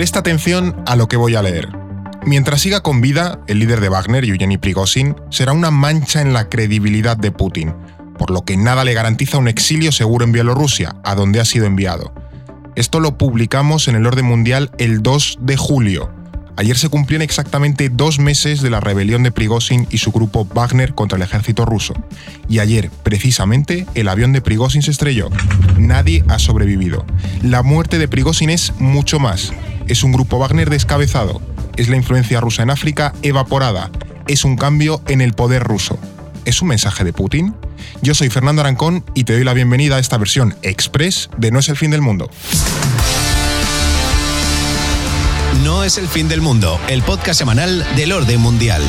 Presta atención a lo que voy a leer. Mientras siga con vida, el líder de Wagner, Yevgeny Prigozhin, será una mancha en la credibilidad de Putin, por lo que nada le garantiza un exilio seguro en Bielorrusia, a donde ha sido enviado. Esto lo publicamos en el orden mundial el 2 de julio. Ayer se cumplían exactamente dos meses de la rebelión de Prigozhin y su grupo Wagner contra el ejército ruso. Y ayer, precisamente, el avión de Prigozhin se estrelló. Nadie ha sobrevivido. La muerte de Prigozhin es mucho más. Es un grupo Wagner descabezado. Es la influencia rusa en África evaporada. Es un cambio en el poder ruso. ¿Es un mensaje de Putin? Yo soy Fernando Arancón y te doy la bienvenida a esta versión express de No es el fin del mundo. No es el fin del mundo, el podcast semanal del orden mundial.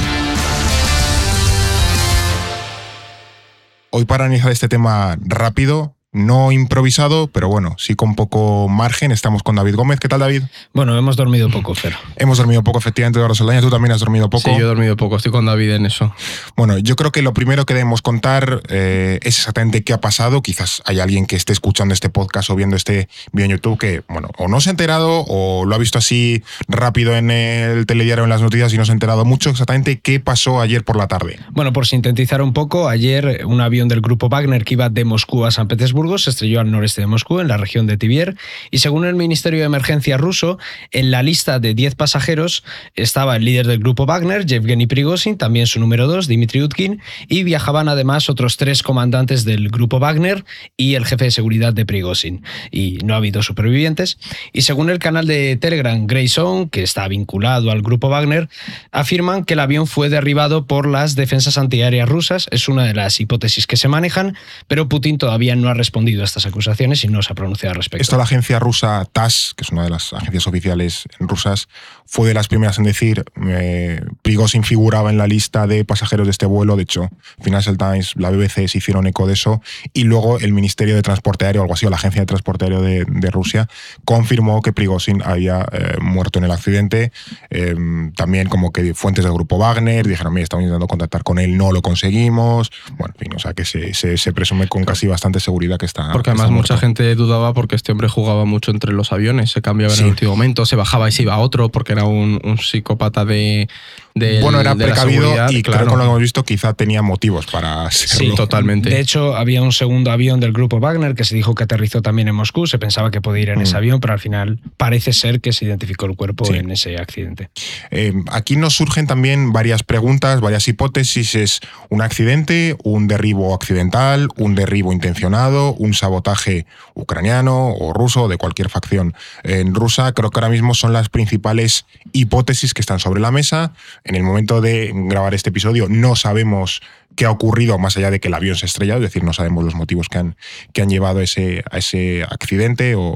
Hoy para analizar este tema rápido, no improvisado, pero bueno, sí con poco margen. Estamos con David Gómez. ¿Qué tal, David? Bueno, hemos dormido poco, Fer. Hemos dormido poco, efectivamente, Eduardo Saldaña. Tú también has dormido poco. Sí, yo he dormido poco. Estoy con David en eso. Bueno, yo creo que lo primero que debemos contar eh, es exactamente qué ha pasado. Quizás hay alguien que esté escuchando este podcast o viendo este vídeo en YouTube que, bueno, o no se ha enterado o lo ha visto así rápido en el telediario en las noticias y no se ha enterado mucho exactamente qué pasó ayer por la tarde. Bueno, por sintetizar un poco, ayer un avión del grupo Wagner que iba de Moscú a San Petersburgo se estrelló al noreste de Moscú, en la región de Tibier, y según el Ministerio de Emergencia ruso, en la lista de 10 pasajeros estaba el líder del grupo Wagner, Yevgeny Prigozhin, también su número 2, Dmitry Utkin, y viajaban además otros tres comandantes del grupo Wagner y el jefe de seguridad de Prigozhin. Y no ha habido supervivientes. Y según el canal de Telegram Grayson, que está vinculado al grupo Wagner, afirman que el avión fue derribado por las defensas antiaéreas rusas. Es una de las hipótesis que se manejan, pero Putin todavía no ha respondido a estas acusaciones y no se ha pronunciado al respecto. Esto la agencia rusa TASS, que es una de las agencias oficiales rusas, fue de las primeras en decir, eh, Prigozhin figuraba en la lista de pasajeros de este vuelo, de hecho, Financial Times, la BBC se hicieron eco de eso, y luego el Ministerio de Transporte Aéreo, algo así, o la Agencia de Transporte Aéreo de, Rusia, confirmó que Prigozhin había eh, muerto en el accidente. Eh, también como que fuentes del grupo Wagner dijeron, mira, estamos intentando contactar con él, no lo conseguimos. Bueno, en fin, o sea que se, se, presume con casi bastante seguridad que está... Porque además mucha gente dudaba porque este hombre jugaba mucho entre los aviones, se cambiaba en el último momento, se bajaba y se iba a otro porque era un, psicópata de, bueno, era precavido y claro, como lo hemos visto, quizá tenía motivos para serlo. Sí, totalmente. De hecho, había un segundo avión del grupo Wagner que se dijo que aterrizó también en Moscú. Se pensaba que podía ir en ese mm. avión, pero al final parece ser que se identificó el cuerpo en ese accidente. Eh, aquí nos surgen también varias preguntas, varias hipótesis. ¿Es un accidente, un derribo accidental, un derribo intencionado, un sabotaje ucraniano o ruso, de cualquier facción en rusa? Creo que ahora mismo son las principales hipótesis que están sobre la mesa. En el momento de grabar este episodio no sabemos qué ha ocurrido más allá de que el avión se ha estrellado, es decir, no sabemos los motivos que han, que han llevado a ese, a ese accidente o,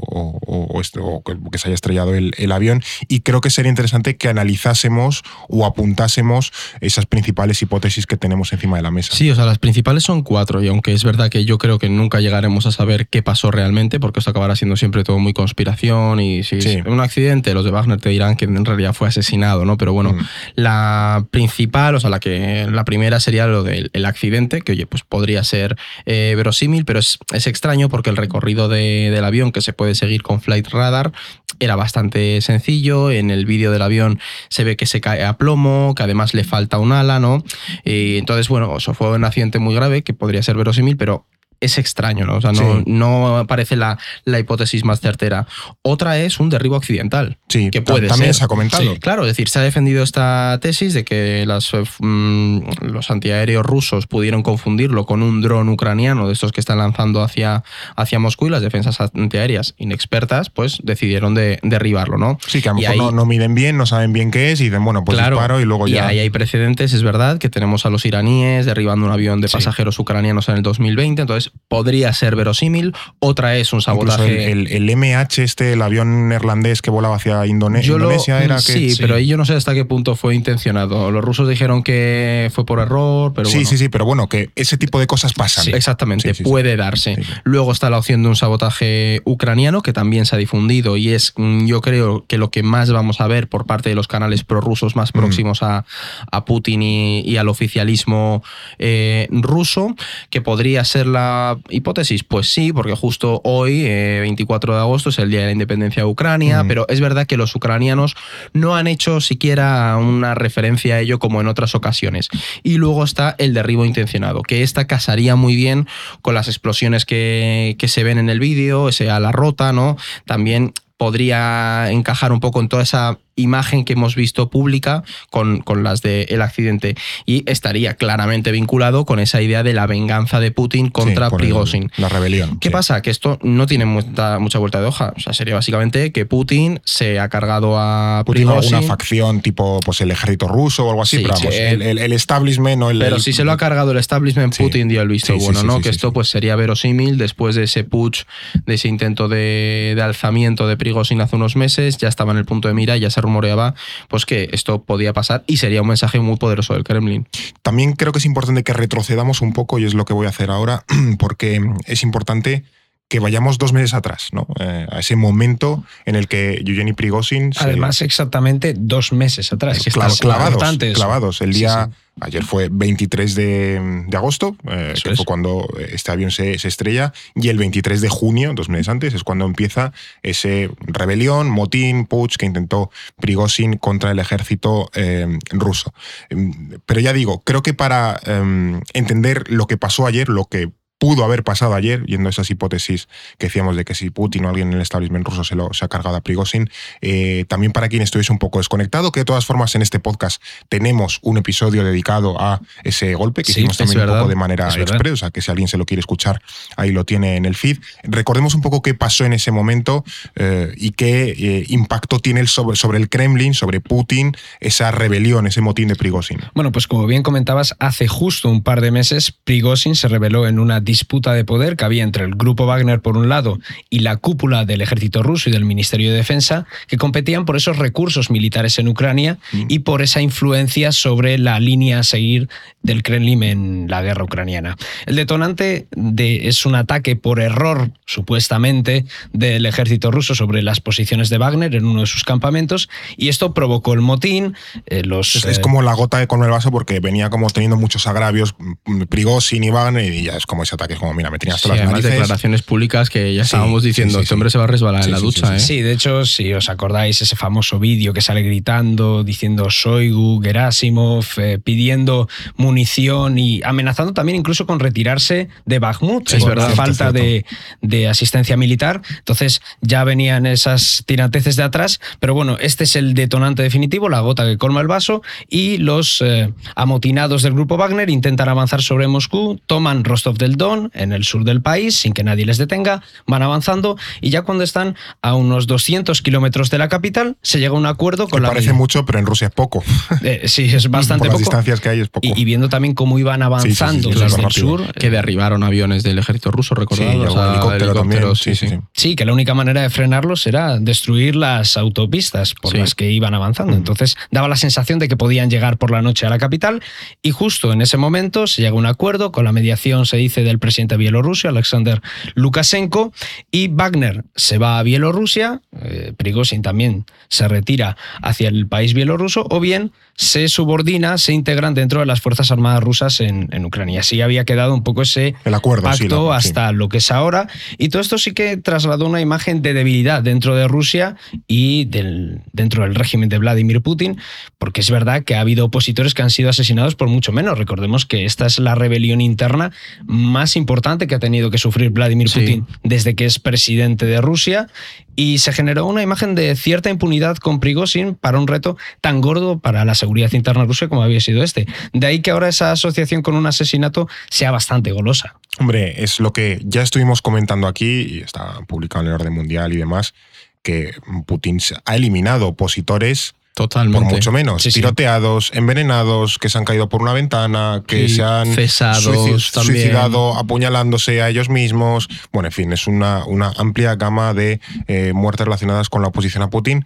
que se haya estrellado el, avión. Y creo que sería interesante que analizásemos o apuntásemos esas principales hipótesis que tenemos encima de la mesa. Sí, o sea, las principales son cuatro y aunque es verdad que yo creo que nunca llegaremos a saber qué pasó realmente, porque esto acabará siendo siempre todo muy conspiración y si es un accidente, los de Wagner te dirán que en realidad fue asesinado, ¿no? Pero bueno, mm. la principal, o sea, la que la primera sería lo del el, accidente, que oye, pues podría ser eh, verosímil, pero es, extraño porque el recorrido del avión que se puede seguir con Flight Radar era bastante sencillo. En el vídeo del avión se ve que se cae a plomo, que además le falta un ala, ¿no? Y entonces, bueno, eso fue un accidente muy grave que podría ser verosímil, pero es extraño, ¿no? O sea, no, no parece la, la, hipótesis más certera. Otra es un derribo accidental. Sí, que puede también se ha comentado. claro, es decir, se ha defendido esta tesis de que las, eh, mm, los antiaéreos rusos pudieron confundirlo con un dron ucraniano de estos que están lanzando hacia, hacia Moscú y las defensas antiaéreas inexpertas pues decidieron de, derribarlo, ¿no? Sí, que a lo mejor no, miden bien, no saben bien qué es y dicen, bueno, pues disparo y luego ya... Y ahí hay precedentes, es verdad, que tenemos a los iraníes derribando un avión de pasajeros ucranianos en el 2020, entonces podría ser verosímil. Otra es un sabotaje. El, el, MH, este, el avión neerlandés que volaba hacia Indonesia, era que. Sí, pero ahí yo no sé hasta qué punto fue intencionado. Los rusos dijeron que fue por error, pero. Sí, sí, sí, pero bueno, que ese tipo de cosas pasan. exactamente, puede darse. Luego está la opción de un sabotaje ucraniano, que también se ha difundido y es, mm, yo creo, que lo que más vamos a ver por parte de los canales prorrusos más mm. próximos a, a, Putin y, al oficialismo eh, ruso, que podría ser la esta hipótesis? Pues sí, porque justo hoy, 24 de agosto, es el Día de la Independencia de Ucrania, pero es verdad que los ucranianos no han hecho siquiera una referencia a ello como en otras ocasiones. Y luego está el derribo intencionado, que esta casaría muy bien con las explosiones que, que se ven en el vídeo, ese a la rota, ¿no? También podría encajar un poco en toda esa imagen que hemos visto pública con, con las del accidente y estaría claramente vinculado con esa idea de la venganza de Putin contra Prigozhin. la rebelión. ¿Qué pasa? Que esto no tiene mucha, mucha, vuelta de hoja. O sea, sería básicamente que Putin se ha cargado a Putin Prigozhin. alguna facción tipo pues, el ejército ruso o algo así, pero vamos, el, el, establishment o el... Pero si se lo ha cargado el establishment, Putin dio el visto bueno, ¿no? que esto pues sería verosímil después de ese putsch, de ese intento de, de alzamiento de Prigozhin hace unos meses, ya estaba en el punto de mira, ya se rumoreaba pues que esto podía pasar y sería un mensaje muy poderoso del Kremlin. También creo que es importante que retrocedamos un poco y es lo que voy a hacer ahora, porque es importante que vayamos dos meses atrás, ¿no? Eh, a ese momento en el que Yevgeny Prigozhin... Además, exactamente dos meses atrás. Que clavados, clavados. El día... Ayer fue 23 de, agosto, eh, que fue cuando este avión se, estrella, y el 23 de junio, dos meses antes, es cuando empieza ese rebelión, motín, putsch que intentó Prigozhin contra el ejército eh, ruso. Em, pero ya digo, creo que para em, entender lo que pasó ayer, lo que pudo haber pasado ayer, yendo a esas hipótesis que decíamos de que si Putin o alguien en el establishment ruso se, lo, se ha cargado a Prigozhin, eh, también para quien estuviese un poco desconectado, que de todas formas en este podcast tenemos un episodio dedicado a ese golpe que hicimos también un poco de manera expresa, que si alguien se lo quiere escuchar, ahí lo tiene en el feed. Recordemos un poco qué pasó en ese momento eh, y qué eh, impacto tiene sobre, sobre el Kremlin, sobre Putin, esa rebelión, ese motín de Prigozhin. Bueno, pues como bien comentabas, hace justo un par de meses Prigozhin se rebeló en una disputa de poder que había entre el grupo Wagner por un lado y la cúpula del ejército ruso y del Ministerio de Defensa, que competían por esos recursos militares en Ucrania mm. y por esa influencia sobre la línea a seguir del Kremlin en la guerra ucraniana. El detonante de, es un ataque por error, supuestamente, del ejército ruso sobre las posiciones de Wagner en uno de sus campamentos y esto provocó el motín. Eh, los, es, es, eh, como la gota de con el vaso porque venía como teniendo muchos agravios mm, Prigozhin y Wagner y ya es como ese ataques como, mira, me tenías todas las declaraciones públicas que ya estábamos diciendo, este hombre se va a resbalar en la ducha. ¿eh? Sí, de hecho, si os acordáis, ese famoso vídeo que sale gritando, diciendo Soigu, Gerasimov, eh, pidiendo munición y amenazando también incluso con retirarse de Bakhmut es por la falta de, de, asistencia militar. Entonces ya venían esas tiranteces de atrás, pero bueno, este es el detonante definitivo, la gota que colma el vaso y los eh, amotinados del grupo Wagner intentan avanzar sobre Moscú, toman Rostov del Don, en el sur del país, sin que nadie les detenga, van avanzando y ya cuando están a unos 200 kilómetros de la capital, se llega a un acuerdo con que la... Parece mucho, pero en Rusia es poco. Eh, sí, es bastante Por las distancias que hay es poco. Y, viendo también cómo iban avanzando desde el sur. Que derribaron aviones del ejército ruso, recordamos. Sí, helicóptero también. Sí, sí, sí, que la única manera de frenarlos era destruir las autopistas por las que iban avanzando. Mm. Entonces daba la sensación de que podían llegar por la noche a la capital y justo en ese momento se llega a un acuerdo con la mediación, se dice, del presidente bielorruso Alexander Lukashenko, y Wagner se va a Bielorrusia, eh, Prigozhin también se retira hacia el país bielorruso, o bien se subordina, se integran dentro de las Fuerzas Armadas rusas en, Ucrania. Así había quedado un poco ese el acuerdo, pacto hasta lo que es ahora. Y todo esto sí que trasladó una imagen de debilidad dentro de Rusia y del, dentro del régimen de Vladimir Putin, porque es verdad que ha habido opositores que han sido asesinados por mucho menos. Recordemos que esta es la rebelión interna más importante que ha tenido que sufrir Vladimir Putin desde que es presidente de Rusia y se generó una imagen de cierta impunidad con Prigozhin para un reto tan gordo para la seguridad interna rusa como había sido este. De ahí que ahora esa asociación con un asesinato sea bastante golosa. Hombre, es lo que ya estuvimos comentando aquí y está publicado en el orden mundial y demás, que Putin ha eliminado opositores Totalmente. Por mucho menos. Tiroteados, envenenados, que se han caído por una ventana, que se han suicidado apuñalándose a ellos mismos. Bueno, en fin, es una, una amplia gama de eh, muertes relacionadas con la oposición a Putin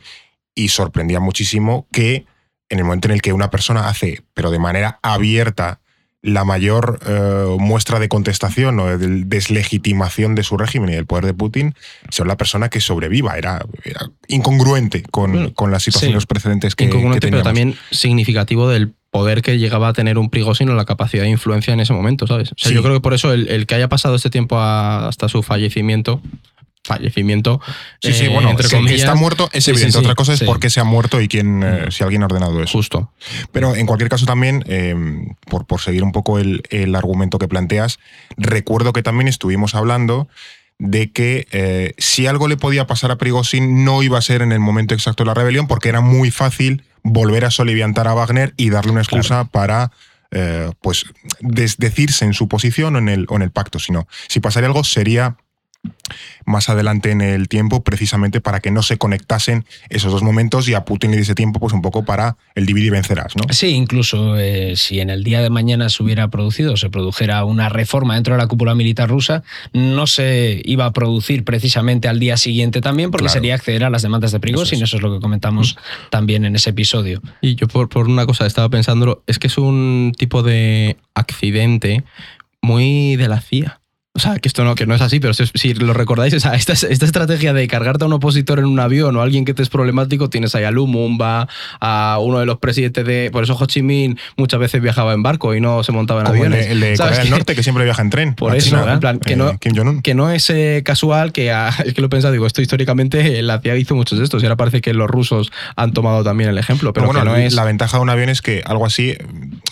y sorprendía muchísimo que en el momento en el que una persona hace, pero de manera abierta, la mayor eh, muestra de contestación o de deslegitimación de su régimen y del poder de Putin sea la persona que sobreviva. Era, incongruente con, con, las situaciones precedentes que, incongruente, pero también significativo del poder que llegaba a tener un Prigozhin o la capacidad de influencia en ese momento, ¿sabes? O sea, yo creo que por eso el, que haya pasado este tiempo hasta su fallecimiento fallecimiento. Sí, sí, bueno, entre que, está muerto es evidente. Otra cosa es por qué se ha muerto y quién, eh, mm. si alguien ha ordenado eso. Justo. Pero en cualquier caso también, eh, por, por seguir un poco el, el, argumento que planteas, recuerdo que también estuvimos hablando de que eh, si algo le podía pasar a Prigozhin no iba a ser en el momento exacto de la rebelión porque era muy fácil volver a soliviantar a Wagner y darle una excusa para pues desdecirse en su posición o en, el, o en el pacto, sino si pasaría algo sería más adelante en el tiempo, precisamente para que no se conectasen esos dos momentos y a Putin le diese tiempo, pues un poco para el dividir y vencerás, ¿no? Sí, incluso eh, si en el día de mañana se hubiera producido, se produjera una reforma dentro de la cúpula militar rusa, no se iba a producir precisamente al día siguiente también, porque sería acceder a las demandas de Prigozhin, eso, eso es lo que comentamos mm. también en ese episodio. Y yo por, por una cosa estaba pensando, es que es un tipo de accidente muy de la CIA. O sea, que esto no, que no es así, pero si, lo recordáis, esta, esta, estrategia de cargarte a un opositor en un avión o a alguien que te es problemático, tienes ahí a Lumumba, a uno de los presidentes de. Por eso Ho Chi Minh muchas veces viajaba en barco y no se montaba en aviones. El, de Corea del Norte, que siempre viaja en tren. Por eso, en plan, que, no, eh, que no es eh, casual, que es que lo he pensado, digo, esto históricamente la CIA hizo muchos de estos y ahora parece que los rusos han tomado también el ejemplo. Pero, bueno, no es. La ventaja de un avión es que algo así.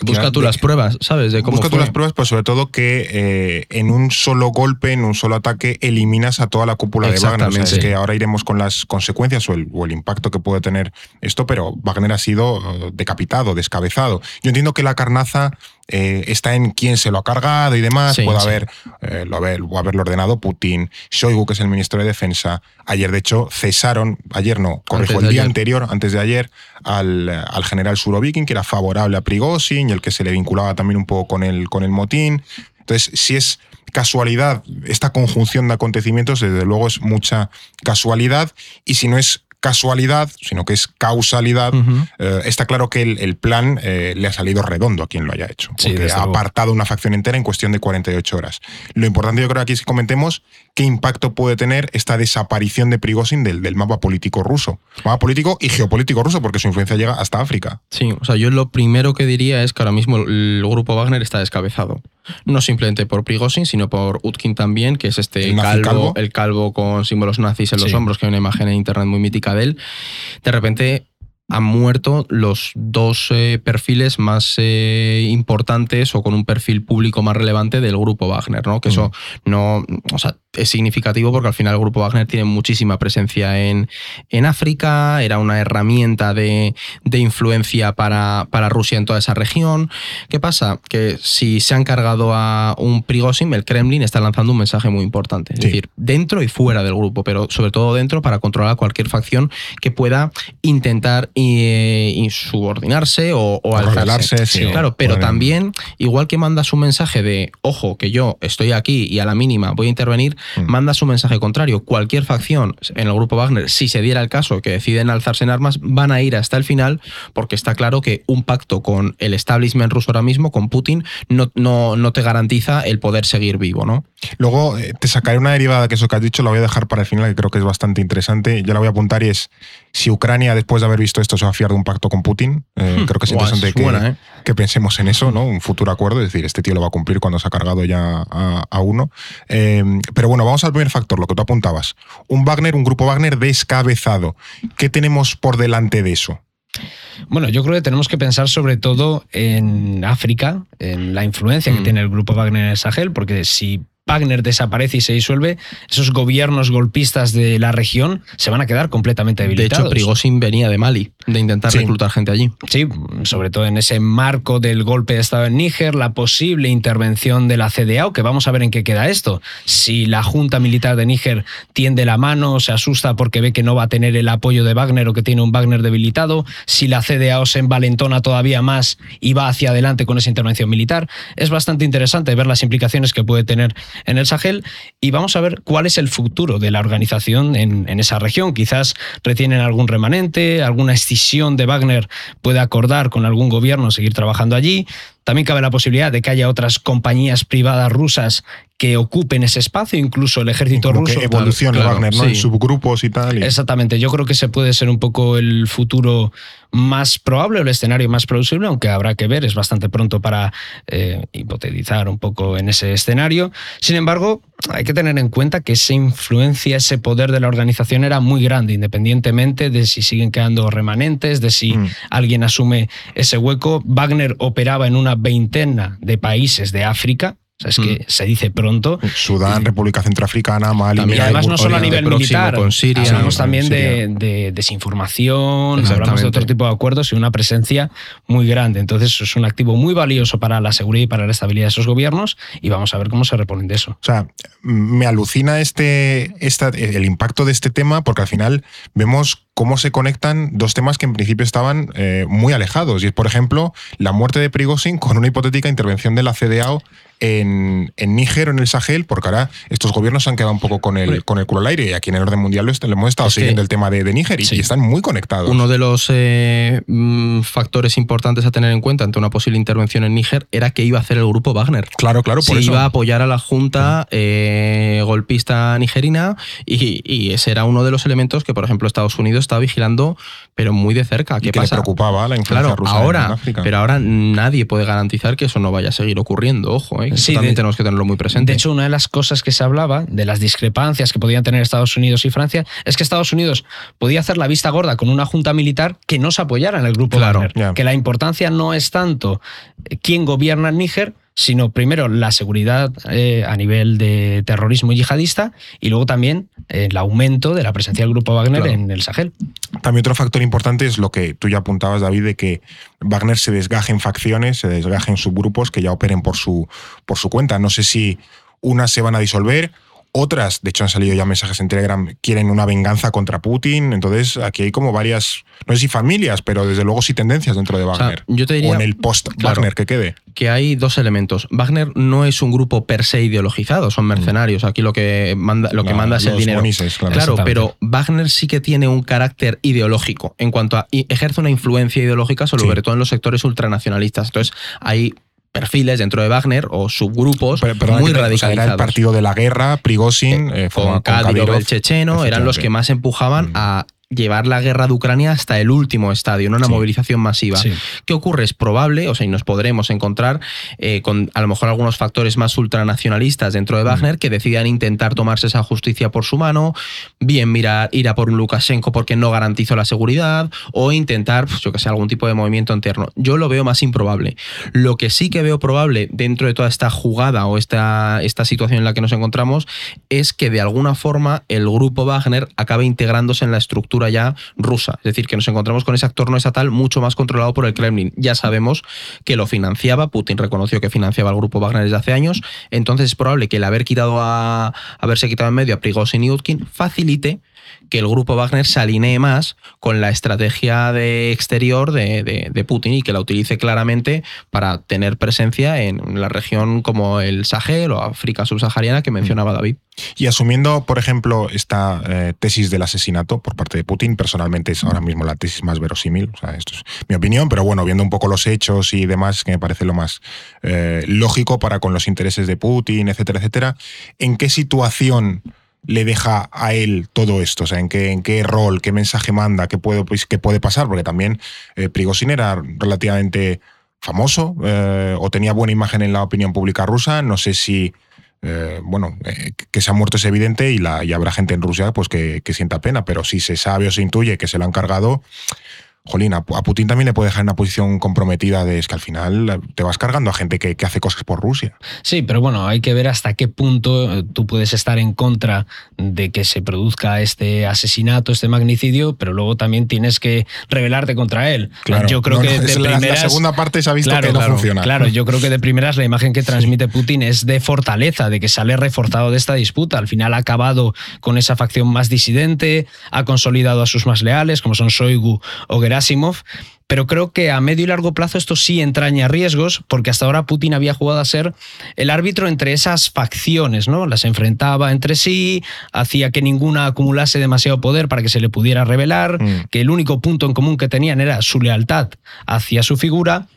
Busca tú las pruebas, ¿sabes? De cómo busca tú las pruebas, pues sobre todo que eh, en un solo golpe, en un solo ataque, eliminas a toda la cúpula de Wagner. es que ahora iremos con las consecuencias o el, o el, impacto que puede tener esto, pero Wagner ha sido eh, decapitado, descabezado. Yo entiendo que la carnaza eh, está en quién se lo ha cargado y demás. Puede haber, eh, lo haber, o haberlo ordenado Putin, Shoigu, que es el ministro de Defensa. Ayer, de hecho, cesaron, ayer no, corrijo, el día anterior, antes de ayer, al, al general Surovikin, que era favorable a Prigozhin y el que se le vinculaba también un poco con el, con el motín. Entonces, si es casualidad, esta conjunción de acontecimientos, desde luego es mucha casualidad, y si no es casualidad, sino que es causalidad, eh, está claro que el, plan eh, le ha salido redondo a quien lo haya hecho, porque ha apartado una facción entera en cuestión de 48 horas. Lo importante yo creo aquí es que comentemos qué impacto puede tener esta desaparición de Prigozhin del, del mapa político ruso, mapa político y geopolítico ruso, porque su influencia llega hasta África. Sí, o sea, yo lo primero que diría es que ahora mismo el grupo Wagner está descabezado no simplemente por Prigozhin, sino por Utkin también, que es este calvo, el calvo con símbolos nazis en los hombros, que hay una imagen en internet muy mítica de él. De repente han muerto los dos eh, perfiles más eh, importantes o con un perfil público más relevante del grupo Wagner, ¿no? Que eso no, o sea, es significativo porque al final el grupo Wagner tiene muchísima presencia en, en África, era una herramienta de, de influencia para, para, Rusia en toda esa región. ¿Qué pasa? Que si se han cargado a un Prigozhin, el Kremlin está lanzando un mensaje muy importante, es decir, dentro y fuera del grupo, pero sobre todo dentro para controlar cualquier facción que pueda intentar eh, insubordinarse o, o alzarse. Sí, claro, pero también, igual que manda su mensaje de, ojo, que yo estoy aquí y a la mínima voy a intervenir, mm. manda su mensaje contrario. Cualquier facción en el grupo Wagner, si se diera el caso que deciden alzarse en armas, van a ir hasta el final porque está claro que un pacto con el establishment ruso ahora mismo, con Putin, no, no, no te garantiza el poder seguir vivo, ¿no? Luego eh, te sacaré una derivada que eso que has dicho, la voy a dejar para el final, que creo que es bastante interesante. Ya la voy a apuntar y es si Ucrania, después de haber visto esto, se va a fiar de un pacto con Putin. Eh, hmm. creo que es interesante ¿eh? que, pensemos en eso, ¿no? Un futuro acuerdo, es decir, este tío lo va a cumplir cuando se ha cargado ya a, uno. Eh, pero bueno, vamos al primer factor, lo que tú apuntabas. Un Wagner, un grupo Wagner descabezado. ¿Qué tenemos por delante de eso? Bueno, yo creo que tenemos que pensar sobre todo en África, en la influencia que hmm. tiene el grupo Wagner en el Sahel, porque si Wagner desaparece y se disuelve, esos gobiernos golpistas de la región se van a quedar completamente debilitados. De hecho, Prigozhin venía de Mali, de intentar reclutar gente allí. Sí, sobre todo en ese marco del golpe de Estado en Níger, la posible intervención de la CDAO, que vamos a ver en qué queda esto. Si la Junta Militar de Níger tiende la mano, se asusta porque ve que no va a tener el apoyo de Wagner o que tiene un Wagner debilitado, si la CDAO se envalentona todavía más y va hacia adelante con esa intervención militar, es bastante interesante ver las implicaciones que puede tener en el Sahel y vamos a ver cuál es el futuro de la organización en, esa región. Quizás retienen algún remanente, alguna escisión de Wagner puede acordar con algún gobierno seguir trabajando allí. También cabe la posibilidad de que haya otras compañías privadas rusas que ocupen ese espacio, incluso el ejército Como ruso. que evolucione claro, Wagner, ¿no? sí. En subgrupos y tal. y- Exactamente, yo creo que ese puede ser un poco el futuro más probable o el escenario más plausible, aunque habrá que ver, es bastante pronto para eh, hipotetizar un poco en ese escenario. Sin embargo, hay que tener en cuenta que esa influencia, ese poder de la organización era muy grande, independientemente de si siguen quedando remanentes, de si Mm. alguien asume ese hueco. Wagner operaba en una veintena de países de África. O sea, es que se dice pronto. Sudán, República Centroafricana, Mali. También Y además no solo a nivel Próximo militar, con Siria. hablamos Sí, también Siria. de, de desinformación, hablamos de otro tipo de acuerdos y una presencia muy grande. Entonces es un activo muy valioso para la seguridad y para la estabilidad de esos gobiernos y vamos a ver cómo se reponen de eso. O sea, me alucina este, esta- el impacto de este tema porque al final vemos cómo se conectan dos temas que en principio estaban eh, muy alejados. Y es, por ejemplo, la muerte de Prigozhin con una hipotética intervención de la CDAO en, en Níger o en el Sahel, porque ahora estos gobiernos se han quedado un poco con el, con el culo al aire. Y aquí en el orden mundial lo hemos estado Es que- siguiendo el tema de, de Níger y, Sí. y están muy conectados. Uno de los eh, mm, factores importantes a tener en cuenta ante una posible intervención en Níger era que iba a hacer el grupo Wagner. claro, claro, por eso. iba a apoyar a la junta eh, golpista nigerina y, y ese era uno de los elementos que, por ejemplo, Estados Unidos estaba vigilando, pero muy de cerca. y ¿Qué que pasa? le preocupaba la influencia Claro, rusa en- África. pero ahora nadie puede garantizar que eso no vaya a seguir ocurriendo. Ojo, ¿eh? que Sí, también de- tenemos que tenerlo muy presente. De hecho, una de las cosas que se hablaba, de las discrepancias que podían tener Estados Unidos y Francia, es que Estados Unidos podía hacer la vista gorda con una junta militar que no se apoyara en el grupo Claro, Wagner. Que la importancia no es tanto quién gobierna en Níger, sino primero la seguridad eh, a nivel de terrorismo yihadista y luego también eh, el aumento de la presencia del grupo Wagner Claro. en el Sahel. También otro factor importante es lo que tú ya apuntabas, David, de que Wagner se desgaje en facciones, se desgaje en subgrupos que ya operen por su, por su cuenta. No sé si unas se van a disolver, otras, de hecho han salido ya mensajes en Telegram, quieren una venganza contra Putin. Entonces aquí hay como varias, no sé si familias, pero desde luego sí tendencias dentro de sea, Wagner. yo te diría- o en el post-Wagner Claro. que quede. que hay dos elementos. Wagner no es un grupo per se ideologizado, son mercenarios. Aquí lo que manda, lo que manda es el dinero. claro. Claro, pero Wagner sí que tiene un carácter ideológico en cuanto a ejerce una influencia ideológica sobre Sí. todo en los sectores ultranacionalistas. Entonces, hay perfiles dentro de Wagner o subgrupos Pero- muy te- o sea, radicalizados. era el partido de la guerra, Prigozhin, eh, con formado Kadyrov, el checheno, eran los que más empujaban Mm. a llevar la guerra de Ucrania hasta el último estadio, no una Sí. movilización masiva. Sí. ¿Qué ocurre? Es probable, o sea, y nos podremos encontrar eh, con a lo mejor algunos factores más ultranacionalistas dentro de Wagner que decidan intentar tomarse esa justicia por su mano, bien mirar, ir a por un Lukashenko porque no garantizó la seguridad, o intentar, pues, yo que sé, algún tipo de movimiento interno. Yo lo veo más improbable. Lo que sí que veo probable dentro de toda esta jugada o esta, esta situación en la que nos encontramos es que de alguna forma el grupo Wagner acabe integrándose en la estructura ya rusa. Es decir, que nos encontramos con ese actor no estatal mucho más controlado por el Kremlin. Ya sabemos que lo financiaba, Putin reconoció que financiaba al grupo Wagner desde hace años, entonces es probable que el haber quitado a haberse quitado en medio a Prigozhin y Utkin facilite que el grupo Wagner se alinee más con la estrategia de exterior de, de- Putin y que la utilice claramente para tener presencia en la región como el Sahel o África subsahariana que mencionaba David. Y asumiendo, por ejemplo, esta eh, tesis del asesinato por parte de Putin, personalmente es ahora mismo la tesis más verosímil, o sea, esto es mi opinión, pero bueno, viendo un poco los hechos y demás, que me parece lo más eh, lógico para con los intereses de Putin, etcétera, etcétera, ¿en qué situación le deja a él todo esto? O sea, ¿en qué, en qué rol, qué mensaje manda, qué puede, pues, puede pasar? Porque también eh, era relativamente famoso eh, o tenía buena imagen en la opinión pública rusa, no sé si eh, bueno, eh, que se ha muerto es evidente y, la, y habrá gente en Rusia pues que, que sienta pena, pero si se sabe o se intuye que se lo han cargado, jolín, a, Putin también le puede dejar en una posición comprometida de es que al final te vas cargando a gente que, que hace cosas por Rusia. Sí, pero bueno, hay que ver hasta qué punto eh, tú puedes estar en contra de que se produzca este asesinato, este magnicidio, pero luego también tienes que rebelarte contra él. yo creo No, que no, de es la- primeras... la, segunda parte se ha visto Claro, que no claro, funciona. Claro, yo creo que de primeras la imagen que transmite Putin es de fortaleza, de que sale reforzado de esta disputa. Al final ha acabado con esa facción más disidente, ha consolidado a sus más leales, como son Shoigu o Gerasimov, pero creo que a medio y largo plazo esto sí entraña riesgos, porque hasta ahora Putin había jugado a ser el árbitro entre esas facciones, ¿no? Las enfrentaba entre sí, hacía que ninguna acumulase demasiado poder para que se le pudiera revelar, mm. que el único punto en común que tenían era su lealtad hacia su figura,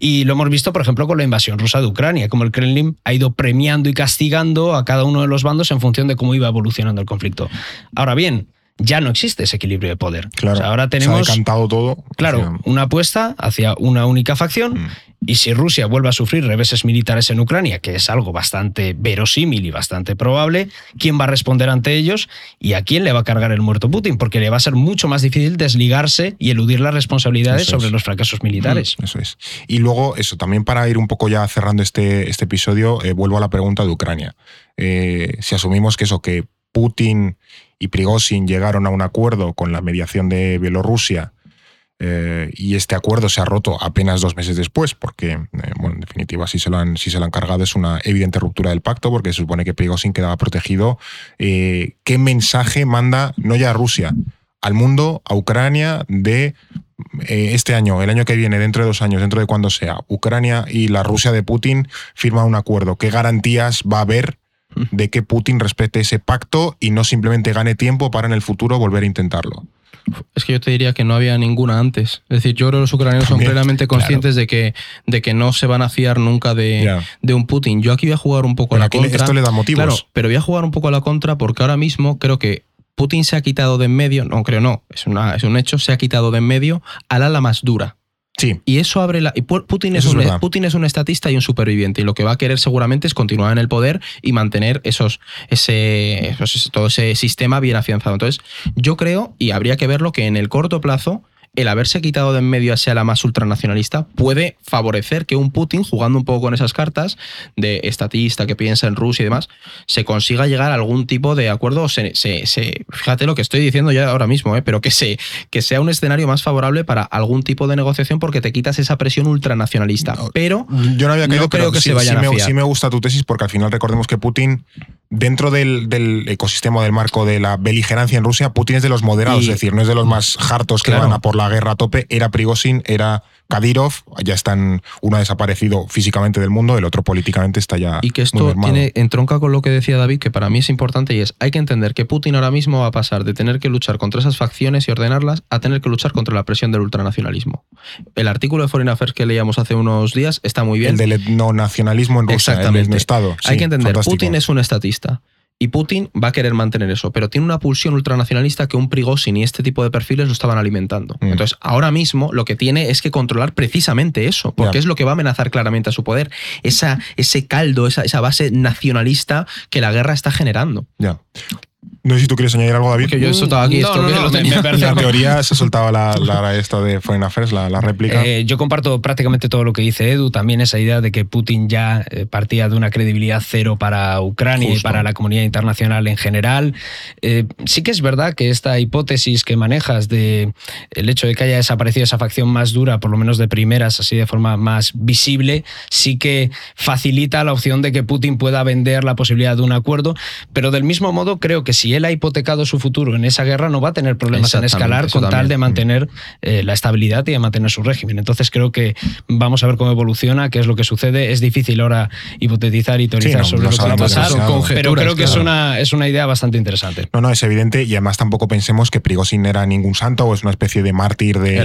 y lo hemos visto, por ejemplo, con la invasión rusa de Ucrania, como el Kremlin ha ido premiando y castigando a cada uno de los bandos en función de cómo iba evolucionando el conflicto. Ahora bien, ya no existe ese equilibrio de poder. Claro, ahora tenemos. Se ha decantado todo. Claro, una apuesta hacia una única facción. Mm. Y si Rusia vuelve a sufrir reveses militares en Ucrania, que es algo bastante verosímil y bastante probable, ¿quién va a responder ante ellos y a quién le va a cargar el muerto Putin? Porque le va a ser mucho más difícil desligarse y eludir las responsabilidades sobre los fracasos militares. Mm, eso es. Y luego, eso, también para ir un poco ya cerrando este, este episodio, eh, vuelvo a la pregunta de Ucrania. Eh, si asumimos que eso, que Putin y Prigozhin llegaron a un acuerdo con la mediación de Bielorrusia eh, y este acuerdo se ha roto apenas dos meses después, porque, eh, bueno, en definitiva, si se, lo han, si se lo han cargado es una evidente ruptura del pacto, porque se supone que Prigozhin quedaba protegido. Eh, ¿Qué mensaje manda, no ya a Rusia, al mundo, a Ucrania, de este año, el año que viene, dentro de dos años, dentro de cuando sea, Ucrania y la Rusia de Putin firman un acuerdo? ¿Qué garantías va a haber de que Putin respete ese pacto y no simplemente gane tiempo para en el futuro volver a intentarlo. Es que yo te diría que no había ninguna antes. Es decir, yo creo que los ucranianos son plenamente conscientes de, que, de que no se van a fiar nunca de, de un Putin. Yo aquí voy a jugar un poco a la contra. Esto le da motivos. Claro, pero voy a jugar un poco a la contra porque ahora mismo creo que Putin se ha quitado de en medio, no creo no, es, una, es un hecho, se ha quitado de en medio al ala más dura. Y eso abre la. Putin, es un, Putin es un estatista y un superviviente. Y lo que va a querer seguramente es continuar en el poder y mantener esos, ese, todo ese sistema bien afianzado. Entonces, yo creo, y habría que verlo, que en el corto plazo el haberse quitado de en medio a la más ultranacionalista puede favorecer que un Putin, jugando un poco con esas cartas de estatista que piensa en Rusia y demás, se consiga llegar a algún tipo de acuerdo. Se, fíjate lo que estoy diciendo ya ahora mismo, ¿eh? pero que, se, que sea un escenario más favorable para algún tipo de negociación porque te quitas esa presión ultranacionalista. pero yo no había creo que se vayan a Sí me gusta tu tesis porque al final recordemos que Putin dentro del, ecosistema del marco de la beligerancia en Rusia, Putin es de los moderados, es decir, no es de los más hartos que van a por la guerra a tope. Era Prigozhin, era Kadyrov, ya están, uno ha desaparecido físicamente del mundo, el otro políticamente está ya. Y que esto tiene, entronca con lo que decía David, que para mí es importante y es, hay que entender que Putin ahora mismo va a pasar de tener que luchar contra esas facciones y ordenarlas a tener que luchar contra la presión del ultranacionalismo. El artículo de Foreign Affairs que leíamos hace unos días está muy bien. El del etnonacionalismo en Rusia, Exactamente. Estado. hay que entender, Putin es un estatista. Y Putin va a querer mantener eso, pero tiene una pulsión ultranacionalista que un Prigozhin y este tipo de perfiles lo estaban alimentando. Mm. Entonces, ahora mismo lo que tiene es que controlar precisamente eso, porque es lo que va a amenazar claramente a su poder, esa, ese caldo, esa, esa base nacionalista que la guerra está generando. Ya. No sé si tú quieres añadir algo, David. Que yo he soltado aquí esto. La teoría se soltaba la, la, esto de Foreign Affairs, la, réplica. Eh, yo comparto prácticamente todo lo que dice Edu. También esa idea de que Putin ya eh, partía de una credibilidad cero para Ucrania y para la comunidad internacional en general. Eh, sí que es verdad que esta hipótesis que manejas de el hecho de que haya desaparecido esa facción más dura, por lo menos de primeras, así de forma más visible, sí que facilita la opción de que Putin pueda vender la posibilidad de un acuerdo. Pero del mismo modo, creo que si él ha hipotecado su futuro en esa guerra, no va a tener problemas en escalar con tal de mantener eh, la estabilidad y de mantener su régimen. Entonces creo que vamos a ver cómo evoluciona, qué es lo que sucede. Es difícil ahora hipotetizar y teorizar sobre lo que va a pasar, pero creo que es, una, es una idea bastante interesante. No, no, es evidente y además tampoco pensemos que Prigozhin era ningún santo o es una especie de mártir de,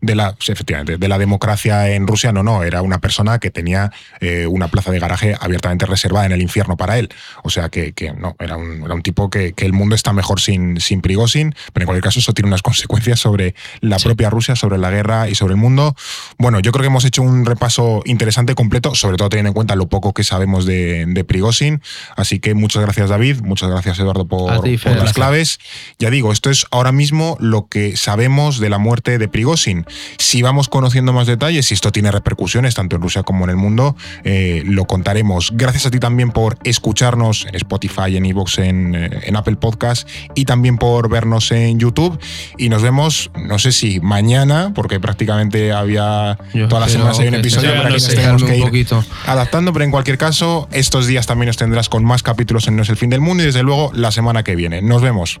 de la, efectivamente, de la democracia en Rusia. No, no, era una persona que tenía eh, una plaza de garaje abiertamente reservada en el infierno para él. O sea que, que no, era un, era un tipo que que, el mundo está mejor sin, sin Prigozhin, pero en cualquier caso eso tiene unas consecuencias sobre la propia Rusia, sobre la guerra y sobre el mundo. Bueno, yo creo que hemos hecho un repaso interesante, completo, sobre todo teniendo en cuenta lo poco que sabemos de, de Prigozhin. Así que muchas gracias David, muchas gracias Eduardo por, las claves. Ya digo, esto es ahora mismo lo que sabemos de la muerte de Prigozhin. Si vamos conociendo más detalles, si esto tiene repercusiones tanto en Rusia como en el mundo, eh, lo contaremos. Gracias a ti también por escucharnos en Spotify, en Evox, en, eh, en Apple Podcast y también por vernos en YouTube. Y nos vemos, no sé si mañana, porque prácticamente había todas las semanas hay un episodio para que nos tengamos que ir adaptando, pero en cualquier caso, estos días también nos tendrás con más capítulos en No es el fin del mundo y desde luego la semana que viene. Nos vemos.